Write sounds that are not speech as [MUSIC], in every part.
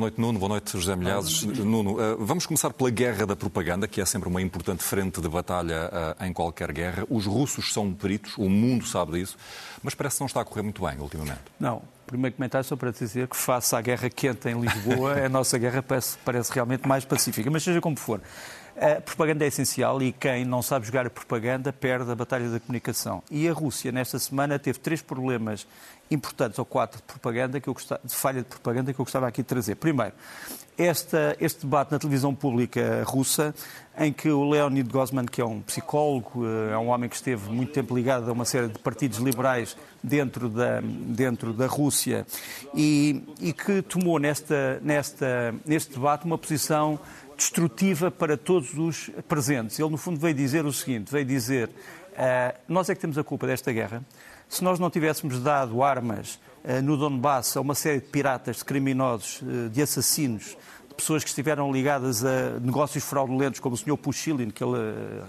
Boa noite, Nuno. Boa noite, José Milhazes. Nuno, eh, vamos começar pela guerra da propaganda, que é sempre uma importante frente de batalha eh, em qualquer guerra. Os russos são peritos, o mundo sabe disso, mas parece que não está a correr muito bem ultimamente. Não. Primeiro comentário só para dizer que, face à guerra quente em Lisboa, [LAUGHS] a nossa guerra parece, parece realmente mais pacífica. Mas seja como for, a propaganda é essencial e quem não sabe jogar a propaganda perde a batalha da comunicação. E a Rússia, nesta semana, teve três problemas importantes, ou quatro, de propaganda, que eu gostava, de falha de propaganda que eu gostava aqui de trazer. Primeiro, esta, este debate na televisão pública russa, em que o Leonid Gozman, que é um psicólogo, eh, é um homem que esteve muito tempo ligado a uma série de partidos liberais dentro da, dentro da Rússia, e, e que tomou nesta, nesta, neste debate uma posição destrutiva para todos os presentes. Ele, no fundo, veio dizer o seguinte: veio dizer, uh, nós é que temos a culpa desta guerra. Se nós não tivéssemos dado armas uh, no Donbass a uma série de piratas, de criminosos, uh, de assassinos, de pessoas que estiveram ligadas a negócios fraudulentos, como o Sr. Pushilin, que ele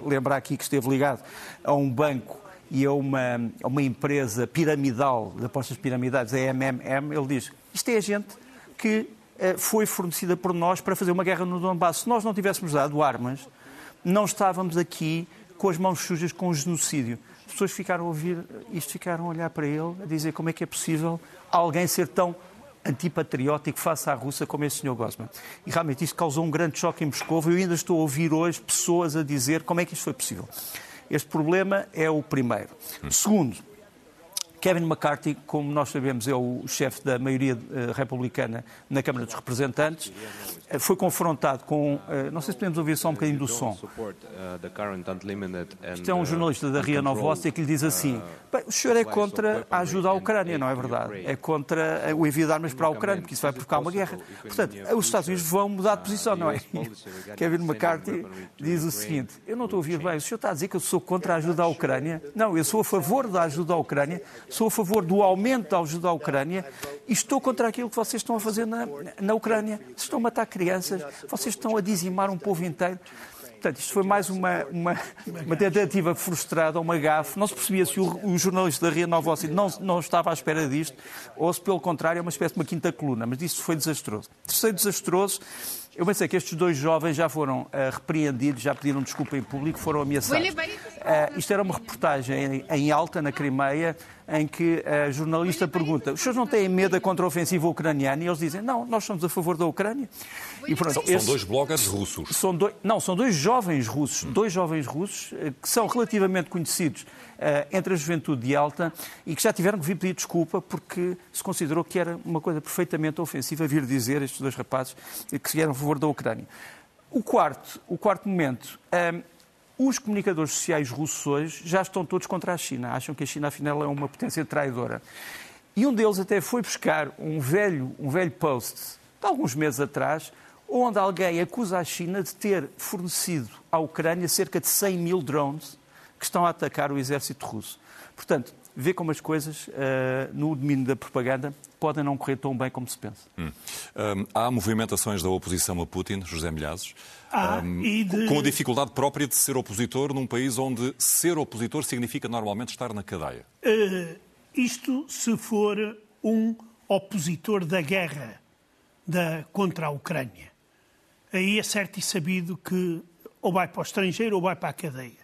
lembra aqui que esteve ligado a um banco e a uma, a uma empresa piramidal, de apostas piramidais, a MMM, ele diz, isto é a gente que foi fornecida por nós para fazer uma guerra no Donbass. Se nós não tivéssemos dado armas, não estávamos aqui com as mãos sujas com o genocídio. As pessoas ficaram a ouvir isto, ficaram a olhar para ele, a dizer como é que é possível alguém ser tão antipatriótico face à Rússia como esse Sr. Gosman. E realmente isto causou um grande choque em Moscou. Eu ainda estou a ouvir hoje pessoas a dizer como é que isto foi possível. Este problema é o primeiro. Segundo, Kevin McCarthy, como nós sabemos, é o chefe da maioria uh, republicana na Câmara dos Representantes, foi confrontado com. Uh, não sei se podemos ouvir só um bocadinho do som. Isto é um jornalista da RIA Novosti que lhe diz assim: o senhor é contra a ajuda à Ucrânia, não é verdade? É contra o envio de armas para a Ucrânia, porque isso vai provocar uma guerra. Portanto, os Estados Unidos vão mudar de posição, não é? [LAUGHS] Kevin McCarthy diz o seguinte: eu não estou a ouvir bem, o senhor está a dizer que eu sou contra a ajuda à Ucrânia? Não, eu sou a favor da ajuda à Ucrânia sou a favor do aumento da ajuda à Ucrânia e estou contra aquilo que vocês estão a fazer na, na Ucrânia. Vocês estão a matar crianças, vocês estão a dizimar um povo inteiro. Portanto, isto foi mais uma, uma, uma tentativa frustrada, uma gafe. Não se percebia se o, o jornalista da Ria Nova não, não estava à espera disto, ou se, pelo contrário, é uma espécie de uma quinta coluna. Mas isso foi desastroso. Terceiro desastroso, eu pensei que estes dois jovens já foram uh, repreendidos, já pediram desculpa em público, foram ameaçados. Uh, isto era uma reportagem em, em alta, na Crimeia, em que a jornalista pergunta: os senhores não têm medo da contraofensiva ucraniana? E eles dizem: não, nós somos a favor da Ucrânia. E, pronto, são, esses, dois bloggers russos. São dois, não, são dois jovens russos, hum. dois jovens russos eh, que são relativamente conhecidos uh, entre a juventude de alta e que já tiveram que vir pedir desculpa porque se considerou que era uma coisa perfeitamente ofensiva vir dizer estes dois rapazes que eram a favor da Ucrânia. O quarto, o quarto momento. Um, os comunicadores sociais russos hoje já estão todos contra a China. Acham que a China, afinal, é uma potência traidora. E um deles até foi buscar um velho, um velho post de alguns meses atrás, onde alguém acusa a China de ter fornecido à Ucrânia cerca de 100 mil drones que estão a atacar o exército russo. Portanto, vê como as coisas uh, no domínio da propaganda podem não correr tão bem como se pensa. Hum. Um, há movimentações da oposição a Putin, José Milhazes, ah, um, de... com a dificuldade própria de ser opositor num país onde ser opositor significa normalmente estar na cadeia. Uh, isto se for um opositor da guerra da, contra a Ucrânia. Aí é certo e sabido que ou vai para o estrangeiro ou vai para a cadeia.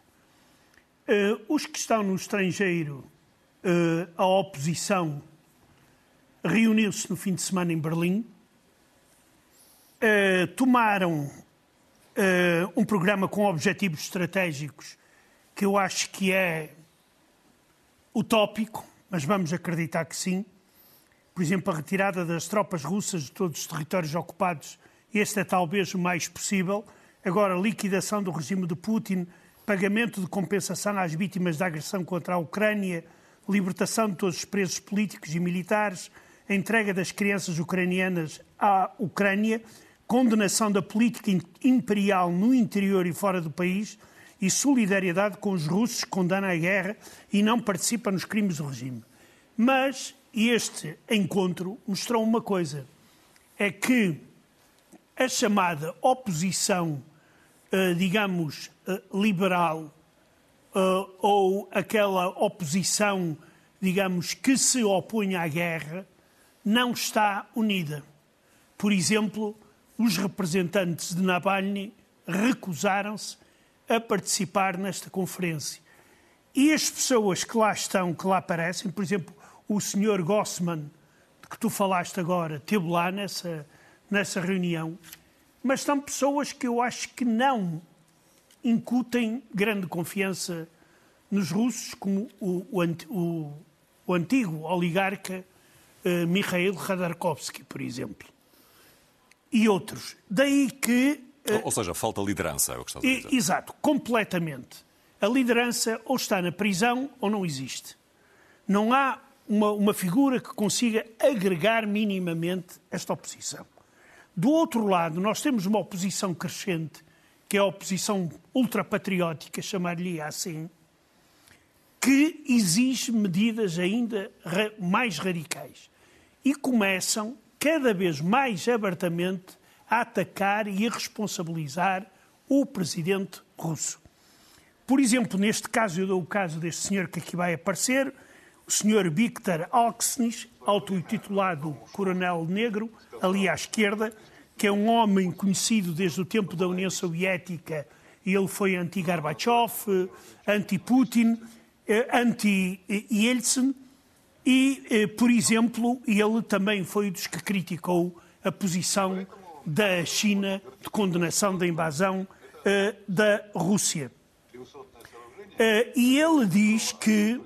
Uh, os que estão no estrangeiro, uh, a oposição reuniu-se no fim de semana em Berlim, uh, tomaram uh, um programa com objetivos estratégicos que eu acho que é utópico, mas vamos acreditar que sim. Por exemplo, a retirada das tropas russas de todos os territórios ocupados, este é talvez o mais possível. Agora, liquidação do regime de Putin, pagamento de compensação às vítimas da agressão contra a Ucrânia, libertação de todos os presos políticos e militares, a entrega das crianças ucranianas à Ucrânia, condenação da política imperial no interior e fora do país e solidariedade com os russos que condenam a guerra e não participam nos crimes do regime. Mas este encontro mostrou uma coisa: é que a chamada oposição, eh, digamos, eh, liberal, eh, ou aquela oposição, digamos, que se opõe à guerra, não está unida. Por exemplo, os representantes de Navalny recusaram-se a participar nesta conferência. E as pessoas que lá estão, que lá aparecem, por exemplo, o senhor Gossman, de que tu falaste agora, esteve lá nessa, nessa reunião, mas são pessoas que eu acho que não incutem grande confiança nos russos, como o, o, o antigo oligarca uh, Mikhail Khodorkovsky, por exemplo. E outros. Daí que. Uh, ou seja, falta liderança, é o que estás a dizer. Exato, completamente. A liderança ou está na prisão ou não existe. Não há uma, uma figura que consiga agregar minimamente esta oposição. Do outro lado, nós temos uma oposição crescente, que é a oposição ultrapatriótica, chamar-lhe assim, que exige medidas ainda mais radicais. E começam cada vez mais abertamente a atacar e a responsabilizar o presidente russo. Por exemplo, neste caso, eu dou o caso deste senhor que aqui vai aparecer, o senhor Viktor Alksnis, auto-intitulado Coronel Negro, ali à esquerda, que é um homem conhecido desde o tempo da União Soviética. Ele foi anti-Gorbachev, anti-Putin, eh, anti-Yeltsin e, eh, por exemplo, ele também foi dos que criticou a posição da China de condenação da invasão eh, da Rússia. E ele diz que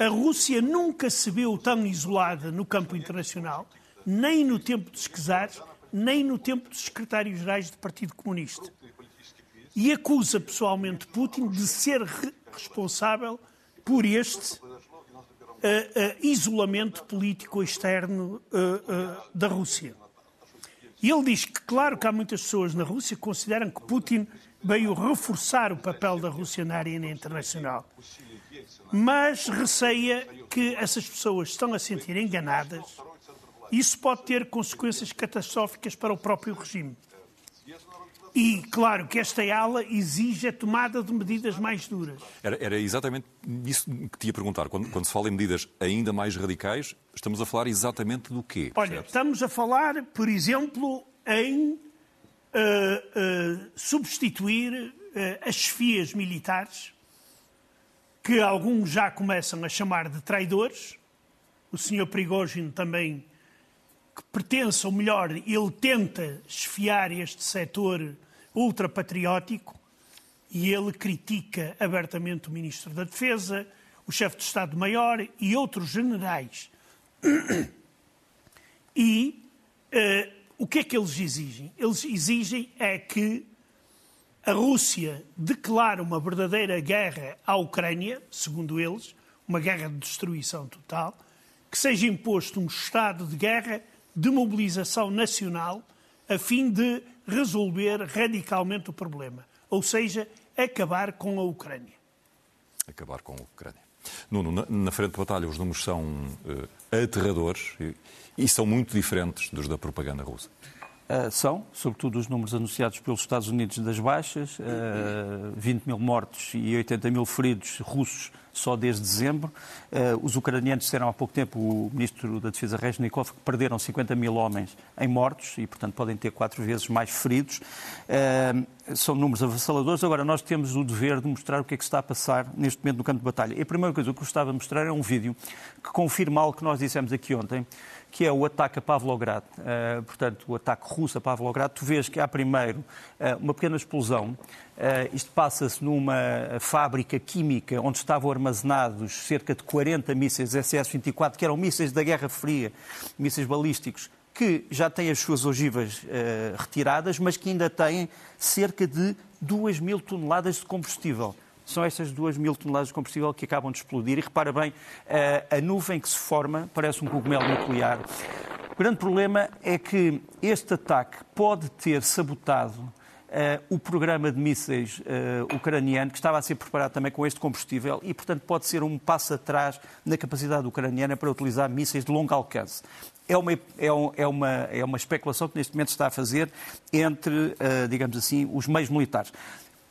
a Rússia nunca se viu tão isolada no campo internacional, nem no tempo dos czares, nem no tempo dos secretários-gerais do Partido Comunista. E acusa pessoalmente Putin de ser responsável por este isolamento político externo uh, da Rússia. E ele diz que, claro, que há muitas pessoas na Rússia que consideram que Putin veio reforçar o papel da Rússia na arena internacional. Mas receia que essas pessoas estão a sentir enganadas isso pode ter consequências catastróficas para o próprio regime. E, claro, que esta ala exige a tomada de medidas mais duras. Era, era exatamente isso que te ia perguntar. Quando, quando, se fala em medidas ainda mais radicais, estamos a falar exatamente do quê? Olha, certo? estamos a falar, por exemplo, em uh, uh, substituir uh, as chefias militares, que alguns já começam a chamar de traidores. O senhor Prigogine também pertence, ou melhor, ele tenta esfiar este setor ultrapatriótico e ele critica abertamente o Ministro da Defesa, o chefe de Estado-Maior e outros generais. E uh, o que é que eles exigem? Eles exigem é que a Rússia declare uma verdadeira guerra à Ucrânia, segundo eles, uma guerra de destruição total, que seja imposto um estado de guerra de mobilização nacional a fim de resolver radicalmente o problema, ou seja, acabar com a Ucrânia. Acabar com a Ucrânia. Nuno, na, na frente de batalha os números são uh, aterradores e, e são muito diferentes dos da propaganda russa. Uh, são, sobretudo os números anunciados pelos Estados Unidos das baixas, uh, eh, 20 mil mortos e 80 mil feridos russos só desde dezembro. Uh, os ucranianos disseram há pouco tempo, o ministro da Defesa Reznikov, que perderam 50 mil homens em mortos e, portanto, podem ter quatro vezes mais feridos. são números avassaladores. Agora, nós temos o dever de mostrar o que é que está a passar neste momento no campo de batalha. E a primeira coisa que eu gostava de mostrar é um vídeo que confirma algo que nós dissemos aqui ontem, que é o ataque a Pavlograd. Uh, portanto, o ataque russo a Pavlograd. Tu vês que há primeiro uh, uma pequena explosão. Uh, isto passa-se numa fábrica química onde estavam armazenados cerca de 40 mísseis SS-24, que eram mísseis da Guerra Fria, mísseis balísticos, que já têm as suas ogivas retiradas, mas que ainda têm cerca de 2 mil toneladas de combustível são estas 2 mil toneladas de combustível que acabam de explodir. E repara bem, a nuvem que se forma parece um cogumelo nuclear. O grande problema é que este ataque pode ter sabotado Uh, o programa de mísseis uh, ucraniano, que estava a ser preparado também com este combustível, e, portanto, pode ser um passo atrás na capacidade ucraniana para utilizar mísseis de longo alcance. É uma, é, um, é uma, é uma especulação que neste momento está a fazer entre, uh, digamos assim, os meios militares.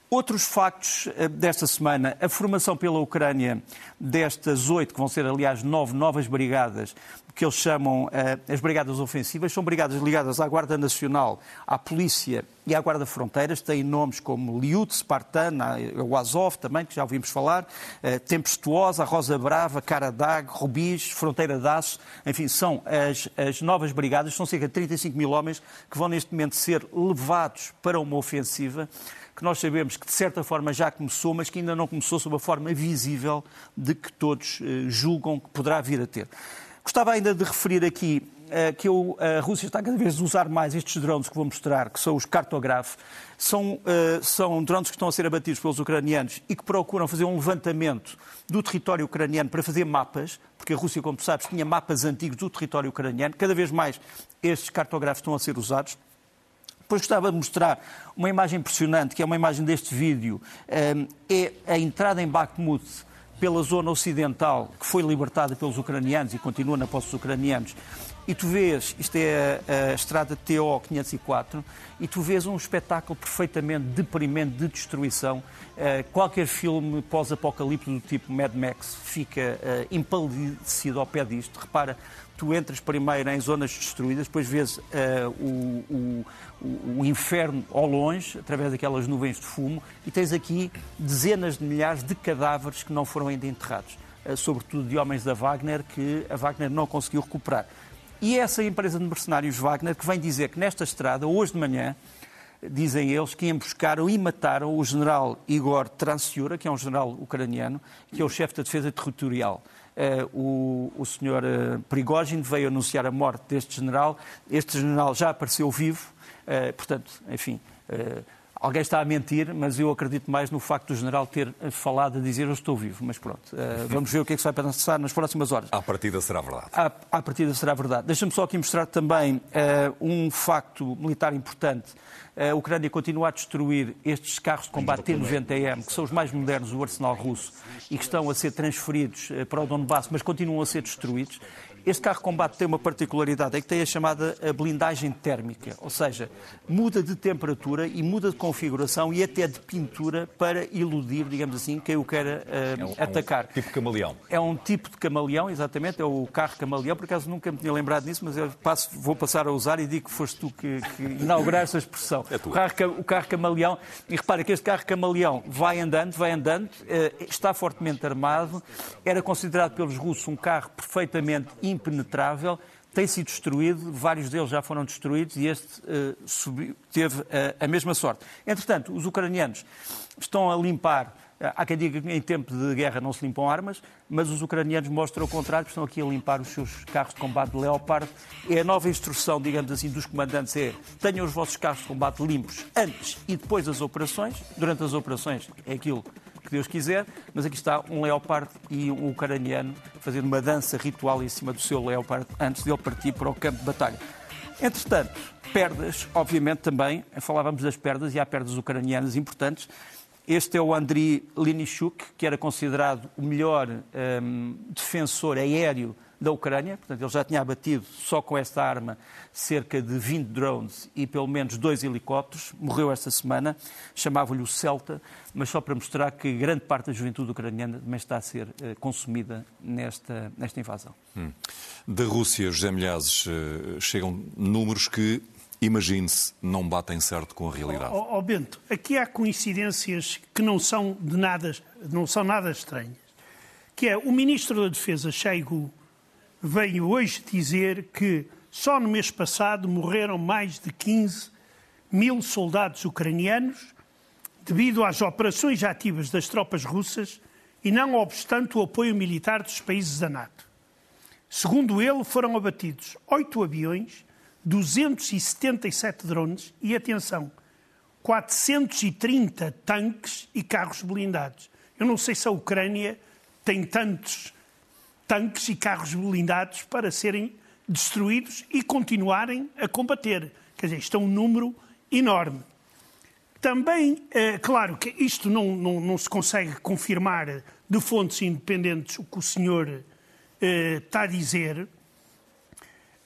Outros factos eh, desta semana, a formação pela Ucrânia destas oito, que vão ser, aliás, nove novas brigadas, que eles chamam uh, as Brigadas Ofensivas, são brigadas ligadas à Guarda Nacional, à Polícia e à Guarda Fronteiras, têm nomes como Liut, Spartan, o Azov também, que já ouvimos falar, uh, Tempestuosa, Rosa Brava, Karadag, Rubis, Fronteira de Aço, enfim, são as, as novas brigadas, são cerca de 35 mil homens que vão neste momento ser levados para uma ofensiva que nós sabemos que de certa forma já começou, mas que ainda não começou sob a forma visível de que todos julgam que poderá vir a ter. Gostava ainda de referir aqui uh, que eu, a Rússia está cada vez a usar mais estes drones que vou mostrar, que são os cartograf. São, uh, são drones que estão a ser abatidos pelos ucranianos e que procuram fazer um levantamento do território ucraniano para fazer mapas, porque a Rússia, como tu sabes, tinha mapas antigos do território ucraniano. Cada vez mais estes cartografos estão a ser usados. Depois gostava de mostrar uma imagem impressionante, que é uma imagem deste vídeo, eh, é a entrada em Bakhmut pela zona ocidental, que foi libertada pelos ucranianos e continua na posse dos ucranianos, e tu vês, isto é a, a estrada TO 504, e tu vês um espetáculo perfeitamente deprimente de destruição. Uh, qualquer filme pós-apocalipse do tipo Mad Max fica uh, empalidecido ao pé disto. Repara, tu entras primeiro em zonas destruídas, depois vês uh, o, o, o, inferno ao longe, através daquelas nuvens de fumo, e tens aqui dezenas de milhares de cadáveres que não foram ainda enterrados, sobretudo de homens da Wagner que a Wagner não conseguiu recuperar. E essa empresa de mercenários Wagner que vem dizer que nesta estrada, hoje de manhã, dizem eles que emboscaram e mataram o general Igor Transiura, que é um general ucraniano, que é o chefe da defesa territorial. Eh, o, o senhor eh, Prigogine veio anunciar a morte deste general. Este general já apareceu vivo, eh, portanto, enfim, Alguém está a mentir, mas eu acredito mais no facto do general ter falado a dizer eu estou vivo. Mas pronto, [LAUGHS] vamos ver o que é que se vai passar nas próximas horas. À partida será verdade. À, à partida será verdade. Deixa-me só aqui mostrar também uh, um facto militar importante a Ucrânia continua a destruir estes carros de combate T-90M, que são os mais modernos do arsenal russo e que estão a ser transferidos eh, para o Donbass, mas continuam a ser destruídos. Este carro de combate tem uma particularidade, é que tem a chamada blindagem térmica, ou seja, muda de temperatura e muda de configuração e até de pintura para iludir, digamos assim, quem o queira uh, é um, atacar. É um tipo camaleão. É um tipo de camaleão, exatamente, é o carro camaleão, por acaso nunca me tinha lembrado disso, mas eu passo, vou passar a usar e digo que foste tu que, que inauguraste a expressão. É o, carro, o carro camaleão, e repara que este carro camaleão vai andando, vai andando, uh, está fortemente armado, era considerado pelos russos um carro perfeitamente impenetrável, tem sido destruído, vários deles já foram destruídos e este uh, subiu, teve uh, a mesma sorte. Entretanto, os ucranianos estão a limpar Há quem diga que em tempo de guerra não se limpam armas, mas os ucranianos mostram o contrário, estão aqui a limpar os seus carros de combate de Leopard. É a nova instrução, digamos assim, dos comandantes é tenham os vossos carros de combate limpos antes e depois das operações. Durante as operações é aquilo que Deus quiser, mas aqui está um Leopard e um ucraniano fazendo uma dança ritual em cima do seu Leopard antes de ele partir para o campo de batalha. Entretanto, perdas, obviamente também, falávamos das perdas e há perdas ucranianas importantes. Este é o Andriy Linishuk, que era considerado o melhor um, defensor aéreo da Ucrânia. Portanto, ele já tinha abatido só com esta arma cerca de 20 drones e pelo menos dois helicópteros. Morreu esta semana. Chamava-lhe o Celta, mas só para mostrar que grande parte da juventude ucraniana também está a ser uh, consumida nesta, nesta invasão. Hum. Da Rússia, José Milhazes, uh, chegam números que imagine-se, não batem certo com a realidade. Ó oh, oh, Bento, aqui há coincidências que não são de nada, não são nada estranhas. Que é o Ministro da Defesa, Shoigu, veio hoje dizer que só no mês passado morreram mais de 15 mil soldados ucranianos devido às operações ativas das tropas russas e não obstante o apoio militar dos países da NATO. Segundo ele, foram abatidos oito aviões 277 drones e, atenção, 430 tanques e carros blindados. Eu não sei se a Ucrânia tem tantos tanques e carros blindados para serem destruídos e continuarem a combater. Quer dizer, isto é um número enorme. Também, é claro que isto não, não, não, se consegue confirmar de fontes independentes o que o senhor eh, está a dizer,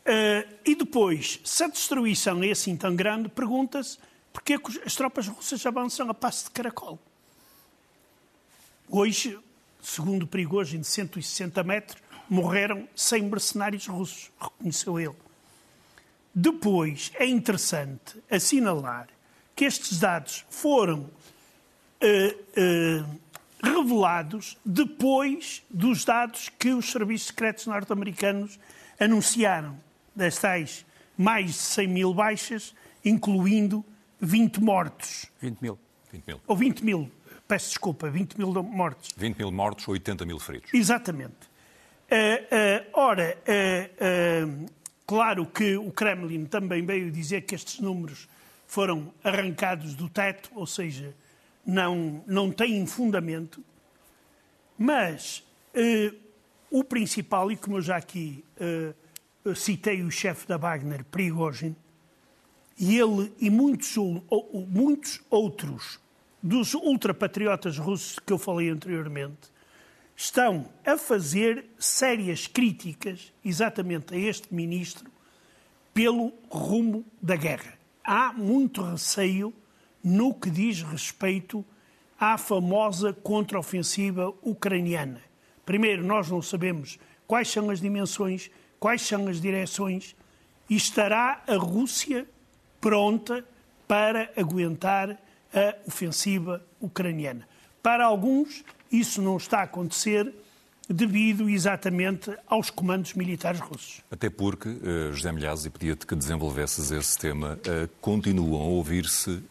Uh, e depois, se a destruição é assim tão grande, pergunta-se Porquê que as tropas russas avançam a passo de caracol? Hoje, segundo Prigogine, de 160 metros, morreram 100 mercenários russos, reconheceu ele. Depois, é interessante assinalar que estes dados foram uh, uh, revelados depois dos dados que os serviços secretos norte-americanos anunciaram, das tais mais de 100 mil baixas, incluindo 20 mortos. 20 mil. 20 mil. Ou 20 mil, peço desculpa, 20 mil mortos. 20 mil mortos, 80 mil feridos. Exatamente. Uh, ora, claro que o Kremlin também veio dizer que estes números foram arrancados do teto, ou seja, não, não têm fundamento, mas uh, o principal, e como eu já aqui uh, citei o chefe da Wagner, Prigozhin, e ele e muitos, muitos outros dos ultrapatriotas russos que eu falei anteriormente, estão a fazer sérias críticas exatamente a este ministro pelo rumo da guerra. Há muito receio no que diz respeito à famosa contraofensiva ucraniana. Primeiro, nós não sabemos quais são as dimensões, quais são as direções e estará a Rússia pronta para aguentar a ofensiva ucraniana. Para alguns, isso não está a acontecer devido exatamente aos comandos militares russos. Até porque, uh, José Milhazes, e pedia-te que desenvolvesses esse tema, uh, continuam a ouvir-se uh,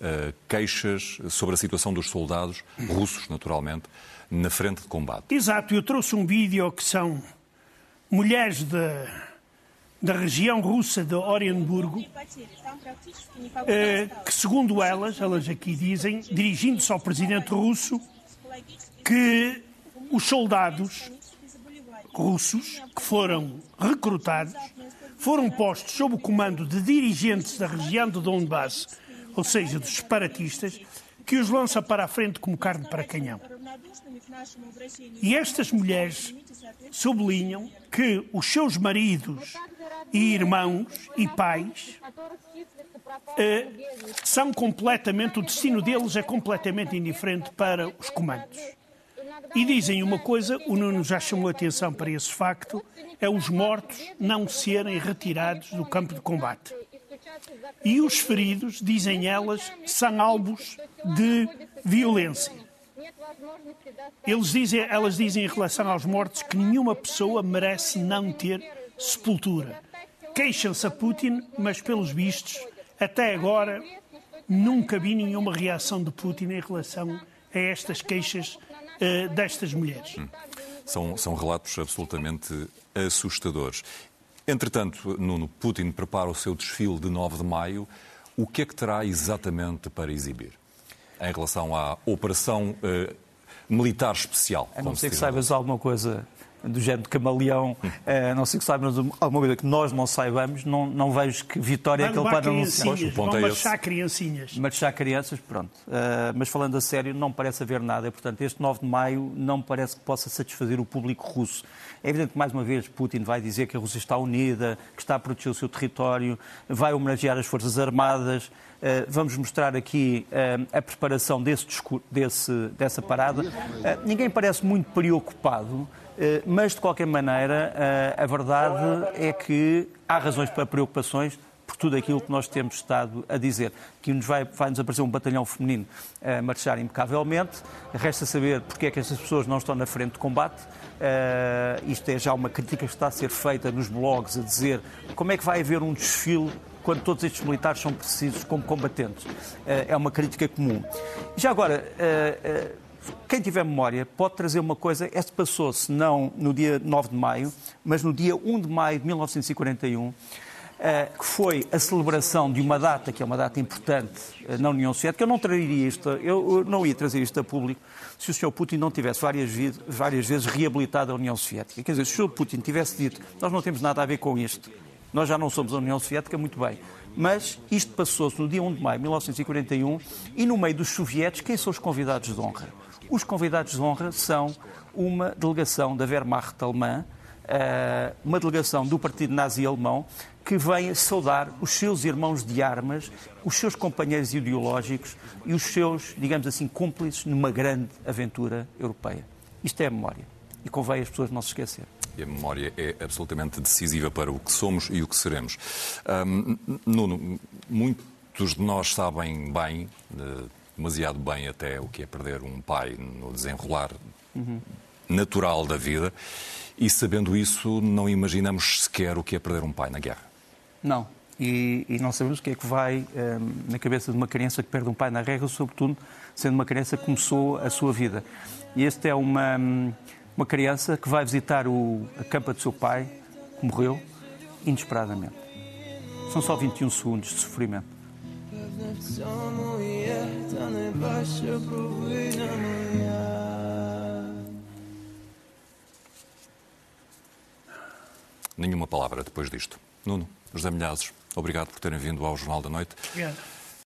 queixas sobre a situação dos soldados, russos naturalmente, na frente de combate. Exato, eu trouxe um vídeo que são mulheres da, da região russa de Orenburgo, que segundo elas, elas aqui dizem, dirigindo-se ao presidente russo, que os soldados russos que foram recrutados foram postos sob o comando de dirigentes da região de Donbass, ou seja, dos separatistas, que os lança para a frente como carne para canhão. E estas mulheres sublinham que os seus maridos e irmãos e pais eh, são completamente, o destino deles é completamente indiferente para os comandos. E dizem uma coisa, o Nuno já chamou atenção para esse facto, é os mortos não serem retirados do campo de combate. E os feridos, dizem elas, são alvos de violência. Eles dizem, elas dizem em relação aos mortos que nenhuma pessoa merece não ter sepultura. Queixam-se a Putin, mas pelos vistos, até agora, nunca vi nenhuma reação de Putin em relação a estas queixas uh, destas mulheres. Hum. São, são relatos absolutamente assustadores. Entretanto, Nuno, Putin prepara o seu desfile de 9 de maio. O que é que terá exatamente para exibir em relação à operação uh, militar especial? A não ser que saibas alguma coisa do género de camaleão, uh, não sei que saibam alguma coisa que nós não saibamos, não, não vejo que vitória é que ele pode anunciar. O ponto é marchar criancinhas. Marchar crianças, pronto. Uh, mas falando a sério, não parece haver nada. Portanto, este 9 de maio não parece que possa satisfazer o público russo. É evidente que, mais uma vez, Putin vai dizer que a Rússia está unida, que está a proteger o seu território, vai homenagear as Forças Armadas. Uh, vamos mostrar aqui uh, a preparação desse, desse, dessa parada. Uh, ninguém parece muito preocupado eh, mas, de qualquer maneira, eh, a verdade é que há razões para preocupações tudo aquilo que nós temos estado a dizer. Que nos vai, vai nos aparecer um batalhão feminino a marchar impecavelmente. Resta saber porque é que essas pessoas não estão na frente de combate. Uh, isto é já uma crítica que está a ser feita nos blogs a dizer como é que vai haver um desfile quando todos estes militares são precisos como combatentes. Uh, é uma crítica comum. Já agora, uh, quem tiver memória pode trazer uma coisa, esta passou-se não no dia 9 de maio, mas no dia 1 de maio de 1941, eh, que foi a celebração de uma data, que é uma data importante eh, na União Soviética. Eu não traria isto, eu não ia trazer isto a público se o Sr. Putin não tivesse várias, várias vezes reabilitado a União Soviética. Quer dizer, se o Sr. Putin tivesse dito, nós não temos nada a ver com isto, nós já não somos a União Soviética, muito bem. Mas isto passou-se no dia 1 de maio de 1941 e no meio dos soviéticos, quem são os convidados de honra? Os convidados de honra são uma delegação da Wehrmacht alemã, uma delegação do Partido Nazi Alemão que vem saudar os seus irmãos de armas, os seus companheiros ideológicos e os seus, digamos assim, cúmplices numa grande aventura europeia. Isto é a memória e convém as pessoas não se esquecer. E a memória é absolutamente decisiva para o que somos e o que seremos. Um, Nuno, muitos de nós sabem bem, demasiado bem até, o que é perder um pai no desenrolar uhum. natural da vida. E sabendo isso, não imaginamos sequer o que é perder um pai na guerra. Não. E, e não sabemos o que é que vai um, na cabeça de uma criança que perde um pai na guerra, sobretudo sendo uma criança que começou a sua vida. E este é uma, uma criança que vai visitar o, a campa do seu pai, que morreu, inesperadamente. São só 21 segundos de sofrimento. Nenhuma palavra depois disto. Nuno, José Milhazes, obrigado por terem vindo ao Jornal da Noite. Obrigado.